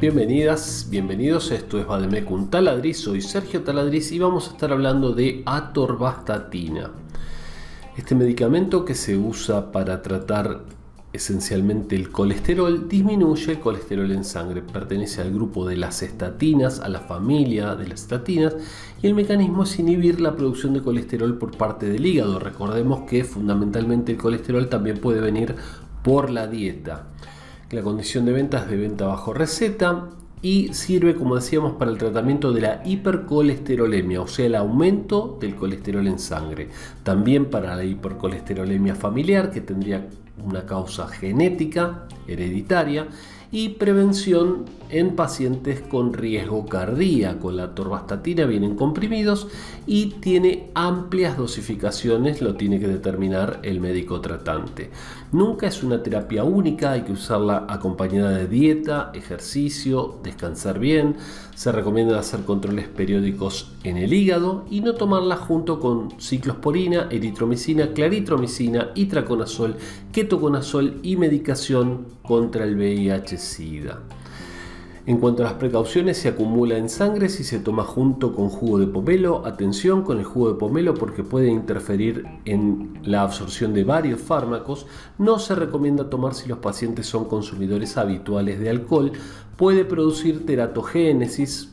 Bienvenidas, bienvenidos, esto es Bademecum Taladriz, soy Sergio Taladriz y vamos a estar hablando de atorvastatina. Este medicamento que se usa para tratar esencialmente el colesterol disminuye el colesterol en sangre, pertenece al grupo de las estatinas, a la familia de las estatinas y el mecanismo es inhibir la producción de colesterol por parte del hígado. Recordemos que fundamentalmente el colesterol también puede venir por la dieta. La condición de venta es de venta bajo receta y sirve, como decíamos, para el tratamiento de la hipercolesterolemia, o sea, el aumento del colesterol en sangre. También para la hipercolesterolemia familiar, que tendría una causa genética, hereditaria, y prevención en pacientes con riesgo cardíaco. La torvastatina viene en comprimidos y tiene amplias dosificaciones, lo tiene que determinar el médico tratante. Nunca es una terapia única, hay que usarla acompañada de dieta, ejercicio, descansar bien. Se recomienda hacer controles periódicos en el hígado y no tomarla junto con ciclosporina, eritromicina, claritromicina, itraconazol, ketoconazol y medicación contra el VIH-Sida. En cuanto a las precauciones, se acumula en sangre si se toma junto con jugo de pomelo. Atención con el jugo de pomelo porque puede interferir en la absorción de varios fármacos. No se recomienda tomar si los pacientes son consumidores habituales de alcohol. Puede producir teratogénesis,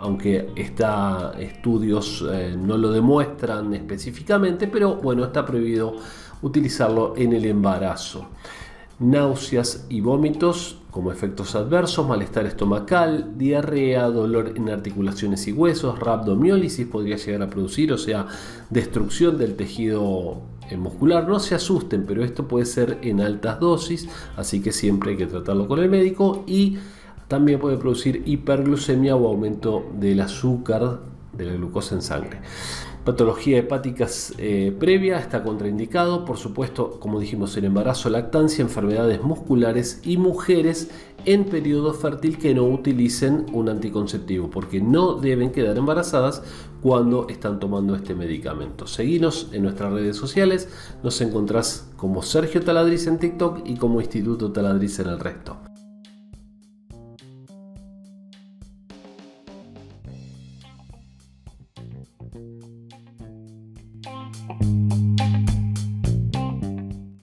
aunque está, estudios eh, no lo demuestran específicamente, pero bueno, está prohibido utilizarlo en el embarazo náuseas y vómitos como efectos adversos, malestar estomacal, diarrea, dolor en articulaciones y huesos, rhabdomiólisis podría llegar a producir, o sea, destrucción del tejido eh, muscular. No se asusten, pero esto puede ser en altas dosis, así que siempre hay que tratarlo con el médico y también puede producir hiperglucemia o aumento del azúcar de la glucosa en sangre. Patología hepática eh, previa está contraindicado, por supuesto, como dijimos, en embarazo, lactancia, enfermedades musculares y mujeres en periodo fértil que no utilicen un anticonceptivo, porque no deben quedar embarazadas cuando están tomando este medicamento. Seguinos en nuestras redes sociales, nos encontrás como Sergio Taladriz en TikTok y como Instituto Taladriz en el resto.